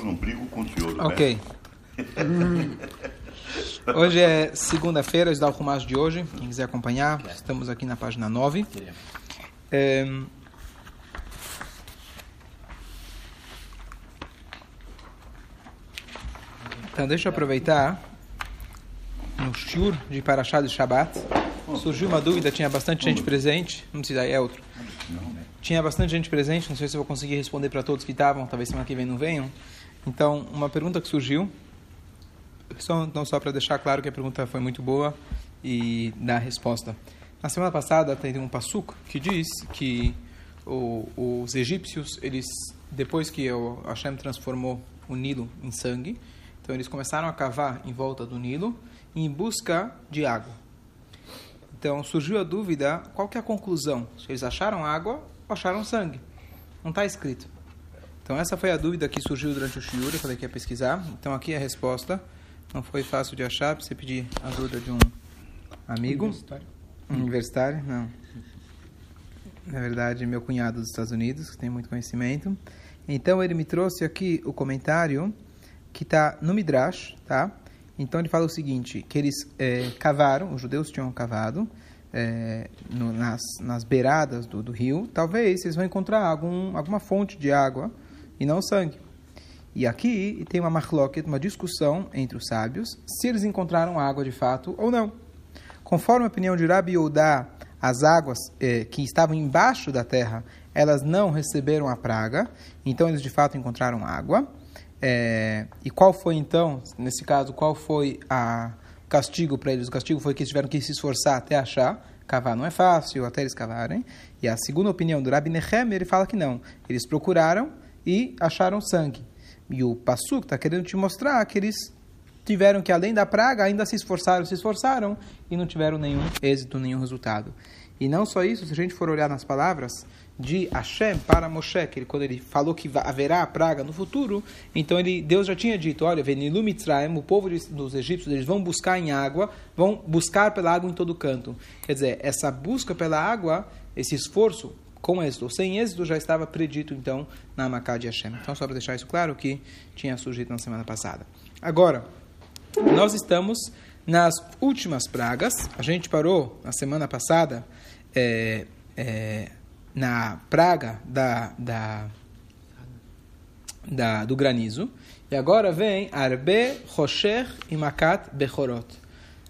Eu não brigo com o senhor. né? Ok. Hoje é segunda-feira, o Rumash de hoje. Quem quiser acompanhar, estamos aqui na página 9. É... Então, deixa eu aproveitar. No Shur de Parashá de Shabbat, surgiu uma dúvida, tinha bastante gente presente. Não sei se é outro. Tinha bastante gente presente, não sei se eu vou conseguir responder para todos que estavam, talvez semana que vem não venham. Então, uma pergunta que surgiu, só, não só para deixar claro que a pergunta foi muito boa e dar resposta. Na semana passada tem um passuco que diz que o, os egípcios, eles depois que o Hashem transformou o Nilo em sangue, então eles começaram a cavar em volta do Nilo em busca de água. Então surgiu a dúvida, qual que é a conclusão? Se eles acharam água ou acharam sangue? Não está escrito. Então essa foi a dúvida que surgiu durante o shiur, eu falei que ia pesquisar. Então aqui é a resposta. Não foi fácil de achar, você pedir ajuda de um amigo. Universitário? Universitário? Não. Na verdade, meu cunhado dos Estados Unidos, que tem muito conhecimento. Então ele me trouxe aqui o comentário que está no Midrash, tá? Então ele fala o seguinte, que eles é, cavaram, os judeus tinham cavado é, no, nas, nas beiradas do, do, rio, talvez eles vão encontrar algum, alguma fonte de água e não sangue. E aqui tem uma machloket, uma discussão entre os sábios, se eles encontraram água de fato ou não. Conforme a opinião de Rabi Yodá, as águas é, que estavam embaixo da terra, elas não receberam a praga, então eles de fato encontraram água. É, e qual foi então, nesse caso, qual foi a castigo para eles? O castigo foi que eles tiveram que se esforçar até achar. Cavar não é fácil, até eles cavarem. E a segunda opinião do Rabi Nechem, ele fala que não. Eles procuraram e acharam sangue. E o Passuk está querendo te mostrar que eles tiveram que, além da praga, ainda se esforçaram, se esforçaram e não tiveram nenhum êxito, nenhum resultado. E não só isso, se a gente for olhar nas palavras de Hashem para Moshe, que ele, quando ele falou que haverá a praga no futuro, então ele, Deus já tinha dito, olha, Venilu Mitzrayim, o povo dos egípcios, eles vão buscar em água, vão buscar pela água em todo canto. Quer dizer, essa busca pela água, esse esforço, com êxito ou sem êxito, já estava predito, então, na Macá de Hashem. Então, só para deixar isso claro, que tinha surgido na semana passada. Agora, nós estamos nas últimas pragas. A gente parou na semana passada é, é, na praga da, da, da, do granizo. E agora vem Arbe, Rosher e Makat Bechorot.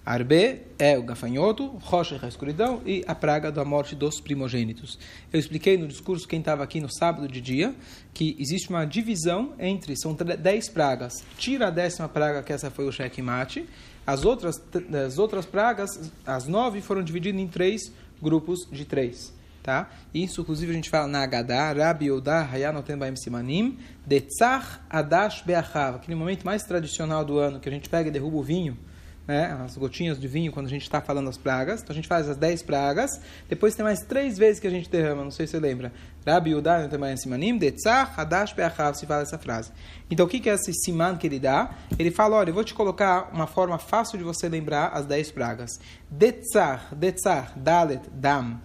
Arbe é o gafanhoto, Rosher é a escuridão e a praga da morte dos primogênitos. Eu expliquei no discurso, quem estava aqui no sábado de dia, que existe uma divisão entre, são dez pragas. Tira a décima praga, que essa foi o checkmate. As outras, as outras pragas, as nove, foram divididas em três grupos de três. Tá? Isso, inclusive, a gente fala na Agadá, Rabi Yodá, Hayanotem Baim Simanim, Detzach Adash Beachav, aquele momento mais tradicional do ano, que a gente pega e derruba o vinho, né, as gotinhas de vinho quando a gente está falando as pragas. Então a gente faz as 10 pragas. Depois tem mais três vezes que a gente derrama, não sei se você lembra. Rabi Yudá, Simanim, Detzach, Hadash, Be'achav, se fala essa frase. Então o que é esse siman que ele dá? Ele fala, olha, eu vou te colocar uma forma fácil de você lembrar as 10 pragas. Detzach, Detzach, Dalet, Dam,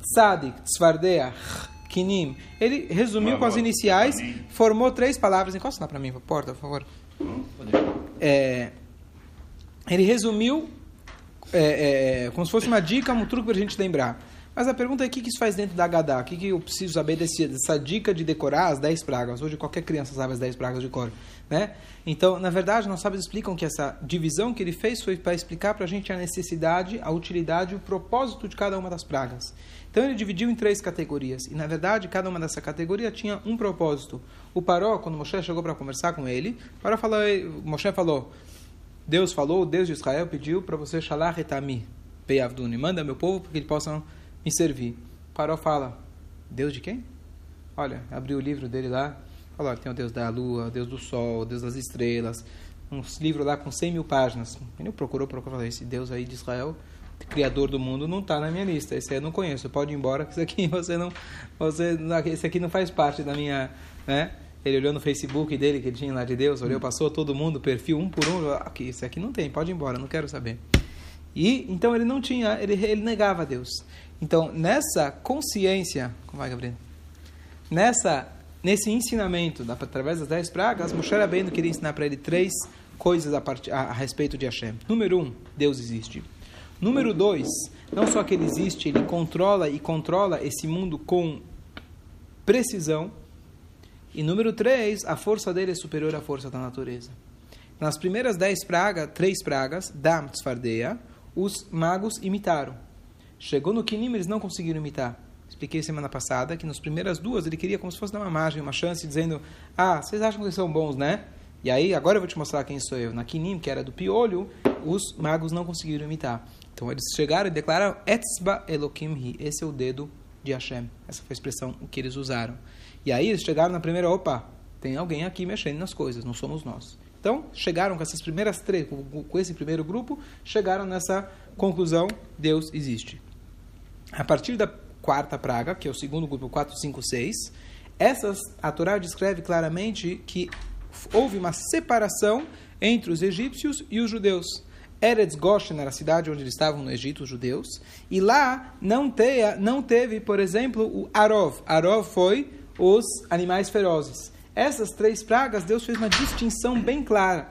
Tzadik, Tzvardeach, Kinim. Ele resumiu com as iniciais, formou três palavras. Encosta lá para mim, porta, por favor. É, ele resumiu é, é, como se fosse uma dica, um truque para a gente lembrar. Mas a pergunta é o que, que isso faz dentro da Gadá? O que, que eu preciso saber desse, dessa dica de decorar as 10 pragas? Hoje qualquer criança sabe as 10 pragas de cor. Né? Então, na verdade, nós sábios explicam que essa divisão que ele fez foi para explicar para a gente a necessidade, a utilidade e o propósito de cada uma das pragas. Então, ele dividiu em três categorias. E, na verdade, cada uma dessa categoria tinha um propósito. O Paró, quando Moshe chegou para conversar com ele, Paró falou, Moshe falou, Deus falou, Deus de Israel pediu para você Shalach etami, Peyavduni, manda meu povo para que eles possam me servir. Paró fala, Deus de quem? Olha, abriu o livro dele lá, falou, tem o Deus da lua, o Deus do sol, o Deus das estrelas, uns livros lá com 100 mil páginas. Ele procurou, procurou, falou, esse Deus aí de Israel, criador do mundo, não está na minha lista, esse aí eu não conheço, pode ir embora, que esse aqui você não, você, esse aqui não faz parte da minha, né? Ele olhou no Facebook dele, que ele tinha lá de Deus, olhou, passou todo mundo, perfil um por um, aqui, esse aqui não tem, pode ir embora, não quero saber. E então ele não tinha, ele, ele negava a Deus. Então, nessa consciência, como vai, Gabriel? Nessa nesse ensinamento, através das dez pragas, Moshe Rabbeinu queria ensinar para ele três coisas a, part... a, a, respeito de Hashem. Número um, Deus existe. Número dois, não só que ele existe, ele controla e controla esse mundo com precisão. E número três, a força dele é superior à força da natureza. Nas primeiras dez pragas, três pragas, Dam Tzfardeia, os magos imitaram. Chegou no Kinim, eles não conseguiram imitar. Expliquei semana passada que nas primeiras duas ele queria como se fosse dar uma margem, uma chance, dizendo: Ah, vocês acham que vocês são bons, né? E aí, agora eu vou te mostrar quem sou eu. Na Kinim, que era do piolho, os magos não conseguiram imitar. Então eles chegaram e declararam: Etzba Elokim Hi. Esse é o dedo de Hashem. Essa foi a expressão que eles usaram. E aí eles chegaram na primeira: opa, tem alguém aqui mexendo nas coisas, não somos nós. Então, chegaram com essas primeiras três, com esse primeiro grupo, chegaram nessa conclusão: Deus existe. A partir da quarta praga, que é o segundo grupo 4, 5, 6, essas, a Torá descreve claramente que houve uma separação entre os egípcios e os judeus. Eretz Goshen era a cidade onde eles estavam no Egito, os judeus, e lá não, teia, não teve, por exemplo, o Arov. Arov foi os animais ferozes. Essas três pragas, Deus fez uma distinção bem clara.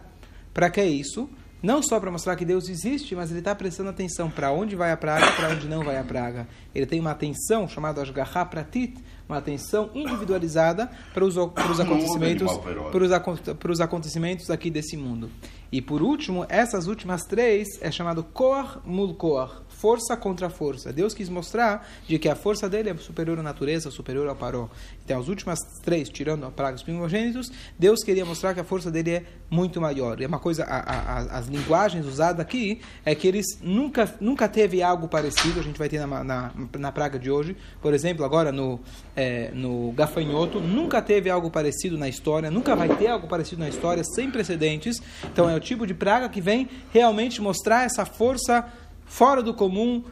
Para que isso? Não só para mostrar que Deus existe, mas ele está prestando atenção para onde vai a praga e para onde não vai a praga. Ele tem uma atenção chamada Ashgaha Pratit, uma atenção individualizada para os, para os acontecimentos para os, para os acontecimentos aqui desse mundo. E por último, essas últimas três é chamado Kor Mul Kor, força contra força. Deus quis mostrar de que a força dele é superior à natureza, superior ao paró. Então, as últimas três, tirando a praga dos primogênitos, Deus queria mostrar que a força dele é muito maior. E uma coisa, a, a, as linguagens usadas aqui é que eles nunca, nunca teve algo parecido. A gente vai ter na, na, na praga de hoje, por exemplo, agora no, é, no gafanhoto, nunca teve algo parecido na história, nunca vai ter algo parecido na história, sem precedentes. Então, é o tipo de praga que vem realmente mostrar essa força fora do comum,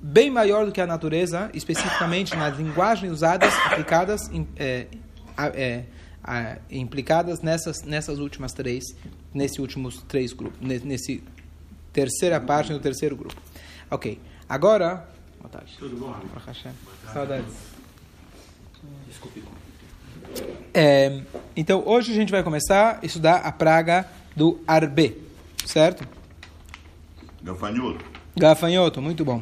bem maior do que a natureza, especificamente nas linguagens usadas, aplicadas, é, é, é, implicadas nessas, nessas últimas três, nesse últimos três grupos, nesse terceira parte do terceiro grupo. Ok, agora. Boa tarde. Tudo bom? Saudades. Desculpe. É, então, hoje a gente vai começar a estudar a praga do Arbe, certo? Gafanhoto. Gafanhoto, muito bom.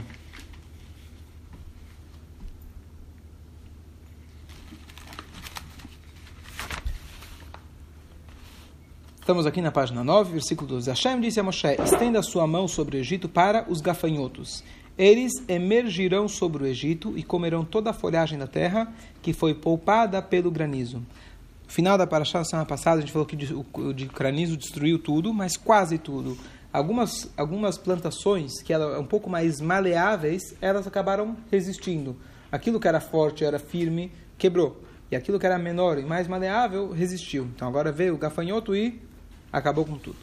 Estamos aqui na página 9, versículo 12. Hashem disse a Moshe: Estenda sua mão sobre o Egito para os gafanhotos. Eles emergirão sobre o Egito e comerão toda a folhagem da terra que foi poupada pelo granizo. No final da paraxá, semana passada, a gente falou que o granizo destruiu tudo, mas quase tudo algumas, algumas plantações que eram um pouco mais maleáveis, elas acabaram resistindo. Aquilo que era forte, era firme, quebrou. E aquilo que era menor e mais maleável, resistiu. Então agora veio o gafanhoto e acabou com tudo.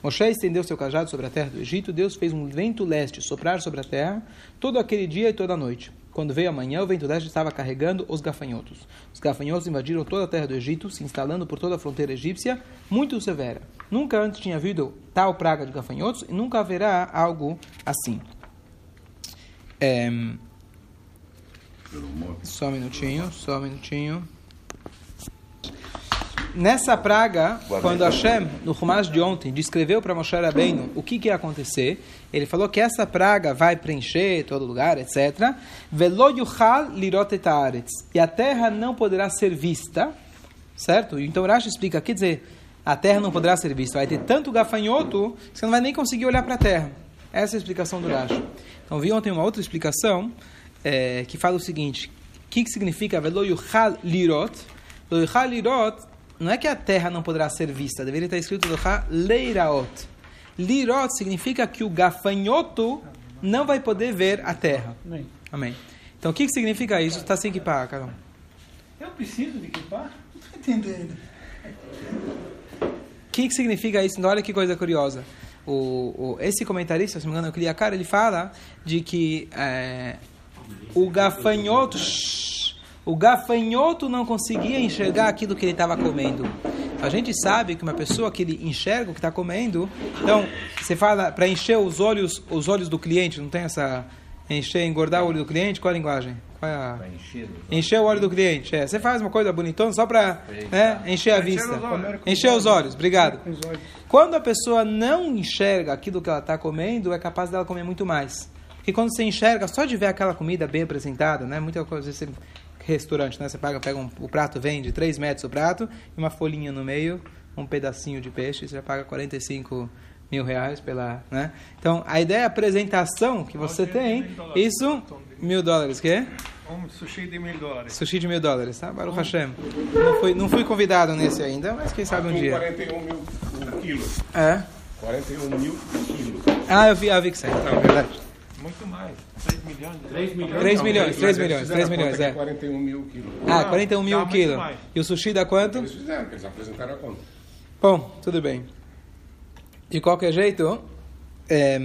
Moshe estendeu seu cajado sobre a terra do Egito, Deus fez um vento leste soprar sobre a terra todo aquele dia e toda a noite. Quando veio amanhã, o vento leste estava carregando os gafanhotos. Os gafanhotos invadiram toda a terra do Egito, se instalando por toda a fronteira egípcia, muito severa. Nunca antes tinha havido tal praga de gafanhotos e nunca haverá algo assim. É... Só um minutinho, só um minutinho. Nessa praga, quando Hashem, no Rumash de ontem, descreveu para Moshe Rabbeinu o que, que ia acontecer, ele falou que essa praga vai preencher todo lugar, etc. Velo yuchal E a terra não poderá ser vista, certo? Então Rashi explica, quer dizer, a terra não poderá ser vista. Vai ter tanto gafanhoto que você não vai nem conseguir olhar para a terra. Essa é a explicação do Rashi. Então vi ontem uma outra explicação é, que fala o seguinte, o que, que significa Velo yuchal lirot? Lo yuchal lirot não é que a terra não poderá ser vista, deveria estar escrito leiraot. Lirot significa que o gafanhoto não vai poder ver a terra. Amém. Amém. Então o que, que significa isso? Está sem equipar, Carol. Eu preciso de equipar? Não estou entendendo. O que, que significa isso? Olha que coisa curiosa. O, o, esse comentarista, se não me engano, eu queria cara, ele fala de que é, o gafanhoto. Shh, o gafanhoto não conseguia enxergar aquilo que ele estava comendo. A gente sabe que uma pessoa que ele enxerga o que está comendo, então você fala para encher os olhos, os olhos do cliente, não tem essa Encher, engordar o olho do cliente, qual a linguagem? Qual é a... Encher. Encher o olho do cliente. É, você faz uma coisa bonitona só para né, encher a vista. os olhos. Encher os olhos, obrigado. Quando a pessoa não enxerga aquilo que ela está comendo, é capaz dela comer muito mais. Porque quando você enxerga, só de ver aquela comida bem apresentada, né? Muita coisa, você, restaurante, né? Você paga, pega um, o prato, vende 3 metros o prato, e uma folhinha no meio, um pedacinho de peixe, você já paga 45 mil reais pela, né? Então, a ideia é a apresentação que você ser tem, isso, mil dólares, quê? Um sushi de mil dólares. Sushi de mil dólares, tá? Baruch Hashem. Não fui, não fui convidado nesse ainda, mas quem sabe um dia. 41 mil um quilo. É? 41 mil quilos. Ah, eu vi, eu vi que saiu, é verdade. Muito mais. 3 milhões. 3 milhões. 3 Não, milhões, mas 3 eles milhões, fizeram 3 a milhões, é. 41 mil quilos. Ah, Não, 41 mil dá o muito quilo. mais. E o sushi dá quanto? Eles fizeram, porque eles apresentaram a conta. Bom, tudo bem. De qualquer jeito, é,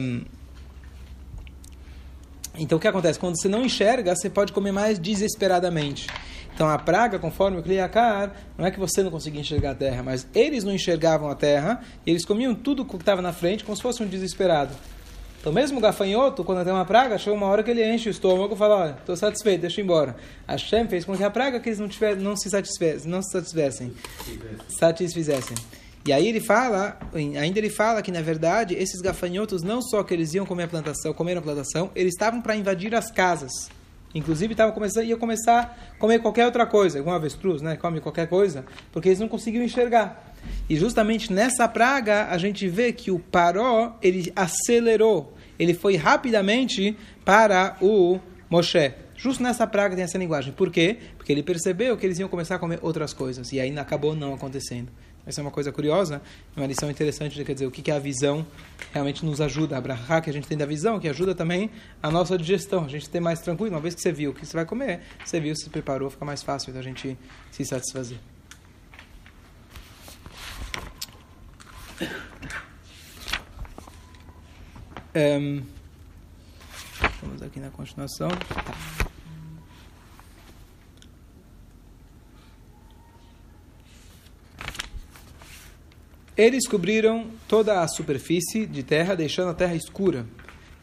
então o que acontece? Quando você não enxerga, você pode comer mais desesperadamente. Então a praga, conforme o Kliakar, não é que você não conseguia enxergar a terra, mas eles não enxergavam a terra e eles comiam tudo que estava na frente como se fosse um desesperado. Então mesmo o gafanhoto, quando tem uma praga, chega uma hora que ele enche o estômago e fala, olha, estou satisfeito, deixa eu ir embora. A Shem fez com que a praga que eles não, tiver, não se satisfizessem, não se satisfizessem. E aí ele fala, ainda ele fala que na verdade esses gafanhotos não só que eles iam comer a plantação, comer a plantação, eles estavam para invadir as casas. Inclusive estavam começando, ia começar a comer qualquer outra coisa, igual um avestruz, né? Come qualquer coisa, porque eles não conseguiam enxergar. E justamente nessa praga a gente vê que o Paró ele acelerou, ele foi rapidamente para o Moshe. Justo nessa praga tem essa linguagem. Por quê? Porque ele percebeu que eles iam começar a comer outras coisas. E aí acabou não acontecendo. Essa é uma coisa curiosa, uma lição interessante, quer dizer, o que, que a visão realmente nos ajuda. A brahá que a gente tem da visão, que ajuda também a nossa digestão, a gente ter mais tranquilo. Uma vez que você viu o que você vai comer, você viu, se preparou, fica mais fácil da gente se satisfazer. Ehm, vamos aqui na continuação. Eles cobriram toda a superfície de terra, deixando a terra escura.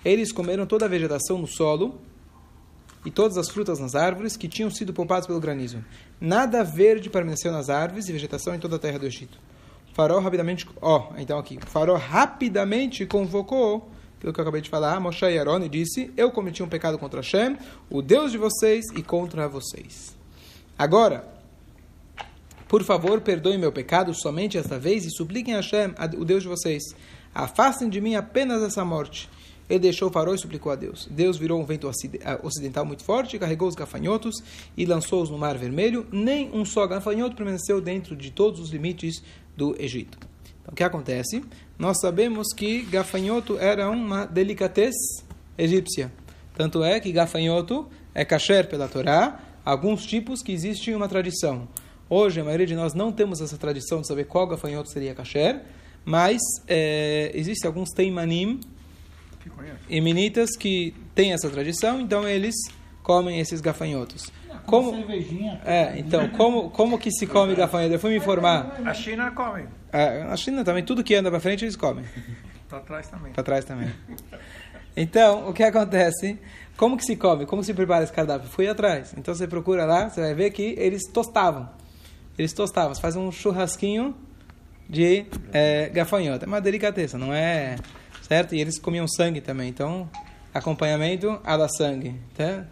Eles comeram toda a vegetação no solo e todas as frutas nas árvores que tinham sido poupadas pelo granizo. Nada verde permaneceu nas árvores e vegetação em toda a terra do Egito. Farol rapidamente, ó, então aqui, Farol rapidamente convocou, pelo que eu acabei de falar, Moshe e Aaron e disse: Eu cometi um pecado contra Hashem, o Deus de vocês, e contra vocês. Agora, por favor, perdoem meu pecado somente esta vez e supliquem a Hashem, o Deus de vocês. Afastem de mim apenas essa morte. Ele deixou o farol e suplicou a Deus. Deus virou um vento ah, ocidental muito forte, carregou os gafanhotos e lançou-os no Mar Vermelho. Nem um só gafanhoto permaneceu dentro de todos os limites do Egito. Então, o que acontece? Nós sabemos que gafanhoto era uma delicatez egípcia. Tanto é que gafanhoto é kasher pela Torá, alguns tipos que existe uma tradição. Hoje, a maioria de nós não temos essa tradição de saber qual gafanhoto seria kasher, mas é, existem alguns teimanim? Eminitas, que têm essa tradição, então eles comem esses gafanhotos. Como, Cervejinha. é, então, como, como que se come gafanhoto? Eu fui me informar. A China come. É, na China também, tudo que anda para frente eles comem. Tá atrás também. Para trás também. Então, o que acontece? Como que se come? Como se prepara esse cardápio? Fui atrás. Então você procura lá, você vai ver que eles tostavam. Eles tostavam. Você faz um churrasquinho de é, gafanhoto. É uma delicadeza, não é certo? E eles comiam sangue também. Então, acompanhamento a la sangue, tá?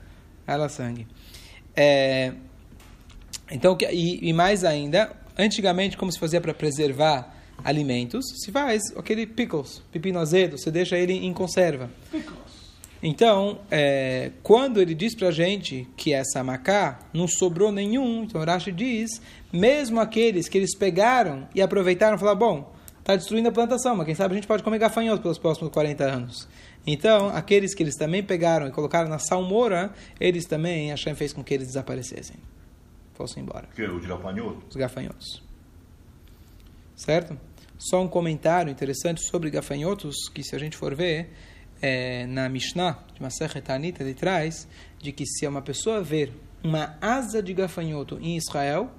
A la sangue. É, então, e, e mais ainda, antigamente, como se fazia para preservar alimentos, se faz aquele pickles, pepino azedo, você deixa ele em conserva. Então, é, quando ele diz para a gente que essa macá não sobrou nenhum, então Rashi diz, mesmo aqueles que eles pegaram e aproveitaram, falaram, bom, está destruindo a plantação, mas quem sabe a gente pode comer gafanhoto pelos próximos 40 anos. Então, aqueles que eles também pegaram e colocaram na salmoura, eles também, Hashem fez com que eles desaparecessem, fossem embora Que é o de gafanhoto? os gafanhotos. Certo? Só um comentário interessante sobre gafanhotos, que se a gente for ver, é, na Mishnah, de Masechet Tanit, ele traz de que se uma pessoa ver uma asa de gafanhoto em Israel,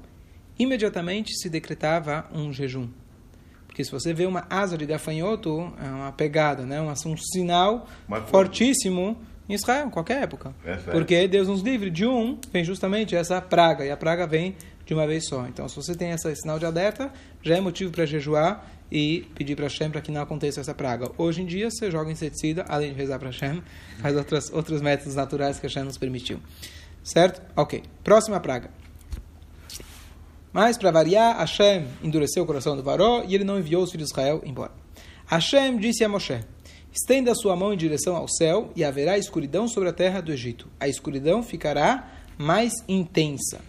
imediatamente se decretava um jejum. Por Porque se você vê uma asa de gafanhoto, é uma pegada, né? um, um sinal Mas- fortíssimo em Israel, em qualquer época. É. Porque Deus nos livre de um, vem justamente essa praga, e a praga vem de uma vez só. Então, se você tem esse sinal de alerta, já é motivo para jejuar e pedir para Hashem para que não aconteça essa praga. Hoje em dia, você joga inseticida, além de rezar para Hashem, faz outras, outros métodos naturais que Hashem nos permitiu. Certo? Ok. Próxima praga. Mas, para variar, Hashem endureceu o coração do varó e ele não enviou os filhos de Israel embora. Hashem disse a Moshe: Estenda a sua mão em direção ao céu e haverá escuridão sobre a terra do Egito. A escuridão ficará mais intensa.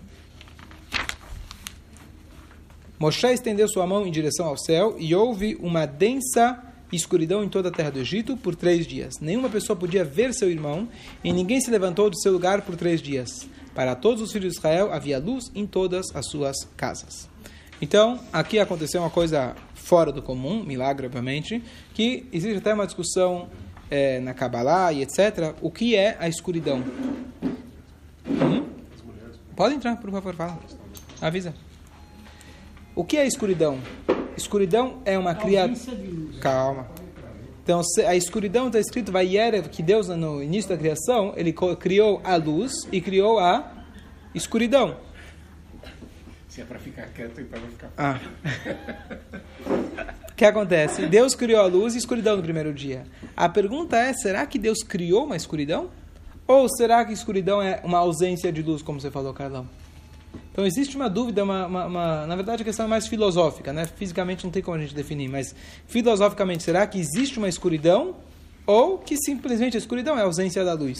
Moshe estendeu sua mão em direção ao céu e houve uma densa escuridão em toda a terra do Egito por três dias. Nenhuma pessoa podia ver seu irmão e ninguém se levantou do seu lugar por três dias. Para todos os filhos de Israel havia luz em todas as suas casas. Então, aqui aconteceu uma coisa fora do comum, milagre, obviamente, que existe até uma discussão eh, na Kabbalah e etc. O que é a escuridão? Hum? Pode entrar, por favor, fala. Avisa. O que é escuridão? Escuridão é uma criatura. De luz. Calma. Então, se- a escuridão está escrito Vayerev, que Deus, no início da criação, ele criou a luz e criou a escuridão. Se é para ficar quieto e para não ficar. Ah. O que acontece? Deus criou a luz e escuridão no primeiro dia. A pergunta é: será que Deus criou uma escuridão? Ou será que escuridão é uma ausência de luz, como você falou, Carlão? Então existe uma dúvida, uma, uma- uma- na verdade a questão é mais filosófica, né? Fisicamente não tem como a gente definir, mas filosoficamente, será que existe uma escuridão ou que simplesmente a escuridão é a ausência da luz?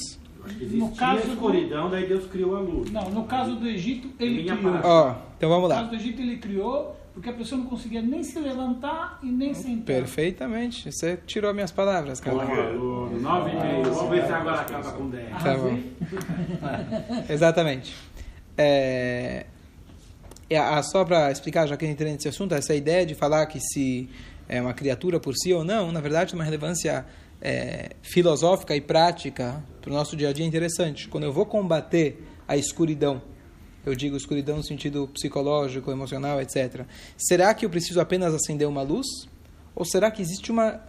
No caso a do- escuridão, daí Deus criou a luz. Não, no caso do Egito, ele criou. Ó, então vamos No lá. caso do Egito, ele criou porque a pessoa não conseguia nem se levantar e nem sentar. Perfeitamente. Você tirou minhas palavras. Aluno, nove e meio. Vamos ver se agora acaba com 10. Tá bom. Exatamente. É, é, só para explicar, já que eu entrei nesse assunto, essa ideia de falar que se é uma criatura por si ou não, na verdade, tem uma relevância é, filosófica e prática para o nosso dia a dia interessante. Quando eu vou combater a escuridão, eu digo escuridão no sentido psicológico, emocional, etc. Será que eu preciso apenas acender uma luz? Ou será que existe uma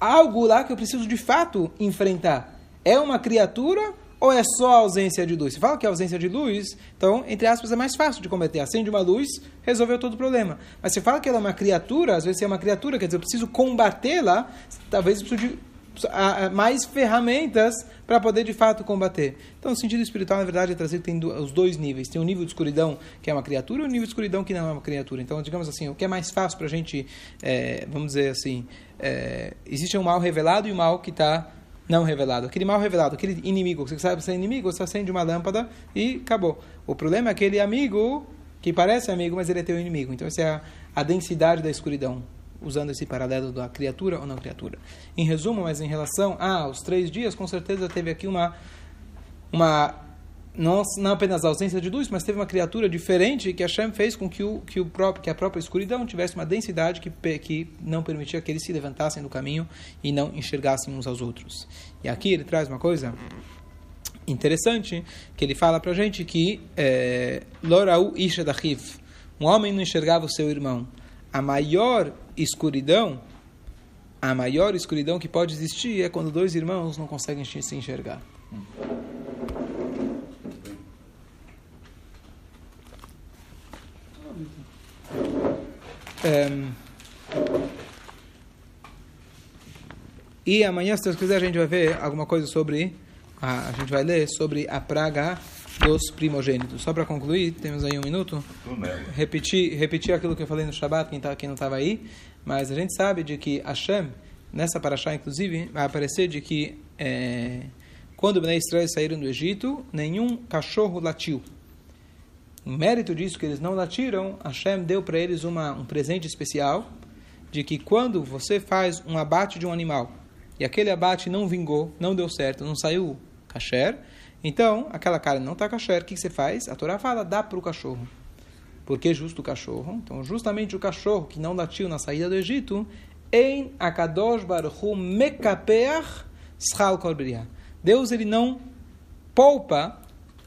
algo lá que eu preciso de fato enfrentar? É uma criatura ou é só a ausência de luz? Se fala que é ausência de luz, então, entre aspas, é mais fácil de combater. Acende uma luz, resolveu todo o problema. Mas se fala que ela é uma criatura, às vezes é uma criatura, quer dizer, eu preciso combatê-la, talvez eu preciso de mais ferramentas para poder de fato combater. Então, o sentido espiritual, na verdade, é trazer tem os dois níveis. Tem o nível de escuridão que é uma criatura e o nível de escuridão que não é uma criatura. Então, digamos assim, o que é mais fácil para a gente, é, vamos dizer assim, é, existe um mal revelado e um mal que está não revelado. Aquele mal revelado, aquele inimigo, você sabe que você é inimigo, você acende uma lâmpada e acabou. O problema é aquele amigo que parece amigo, mas ele é teu inimigo. Então, essa é a, a densidade da escuridão usando esse paralelo da criatura ou não criatura. Em resumo, mas em relação aos três dias, com certeza teve aqui uma, uma não, não apenas a ausência de luz, mas teve uma criatura diferente que Hashem fez com que, o, que, o próprio, que a própria escuridão tivesse uma densidade que, que não permitia que eles se levantassem do caminho e não enxergassem uns aos outros. E aqui ele traz uma coisa interessante, que ele fala para a gente que eh, Lorau Isha Dachiv, um homem não enxergava o seu irmão. A maior escuridão, a maior escuridão que pode existir é quando dois irmãos não conseguem se enxergar. E amanhã, se Deus quiser, a gente vai ver alguma coisa sobre. A, a gente vai ler sobre a praga dos primogênitos. Só para concluir, temos aí um minuto. Repetir, repetir aquilo que eu falei no Shabat, quem, tá, quem não estava aí. Mas a gente sabe de que Hashem, nessa paraxá, inclusive, vai aparecer de que é, quando Bnei Israel saíram do Egito, nenhum cachorro latiu. Mérito disso que eles não latiram, Hashem deu para eles uma, um presente especial de que quando você faz um abate de um animal e aquele abate não vingou, não deu certo, não saiu kasher, então aquela carne não está kasher, o que você faz? A Torá fala, dá para o cachorro. Por que justo o cachorro? Então, justamente o cachorro que não latiu na saída do Egito, em Akadosh Baruch Hu Mekapeach Schal Kol Bria. Deus ele não poupa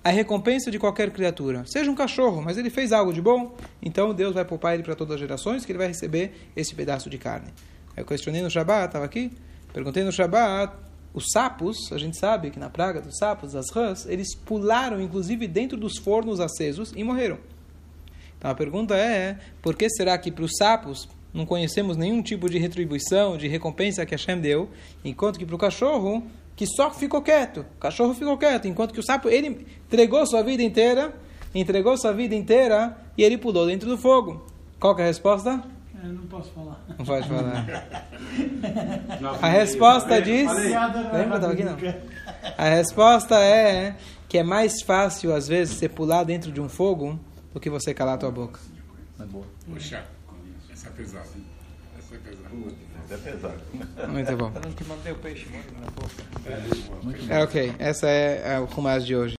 a recompensa de qualquer criatura. Seja um cachorro, mas ele fez algo de bom, então Deus vai poupar ele para todas as gerações, que ele vai receber esse pedaço de carne. Eu questionei no Shabat, estava aqui, perguntei no Shabat, os sapos, a gente sabe que na praga dos sapos, das rãs, eles pularam inclusive dentro dos fornos acesos e morreram. Então a pergunta é, por que será que para os sapos não conhecemos nenhum tipo de retribuição, de recompensa que Hashem deu, enquanto que para o cachorro, que só ficou quieto, o cachorro ficou quieto, enquanto que o sapo, ele entregou sua vida inteira, entregou sua vida inteira e ele pulou dentro do fogo. Qual que é a resposta? Eu não posso falar. Não pode falar. A e resposta diz. Lembra? Tava aqui não. A resposta é que é mais fácil, às vezes, você pular dentro de um fogo do que você calar a tua boca. Poxa, essa é pesada. Essa é pesada. É pesado. Muito bom. Eu não te mandei o peixe, na boca. É ok. Essa é, é o Rumas de hoje.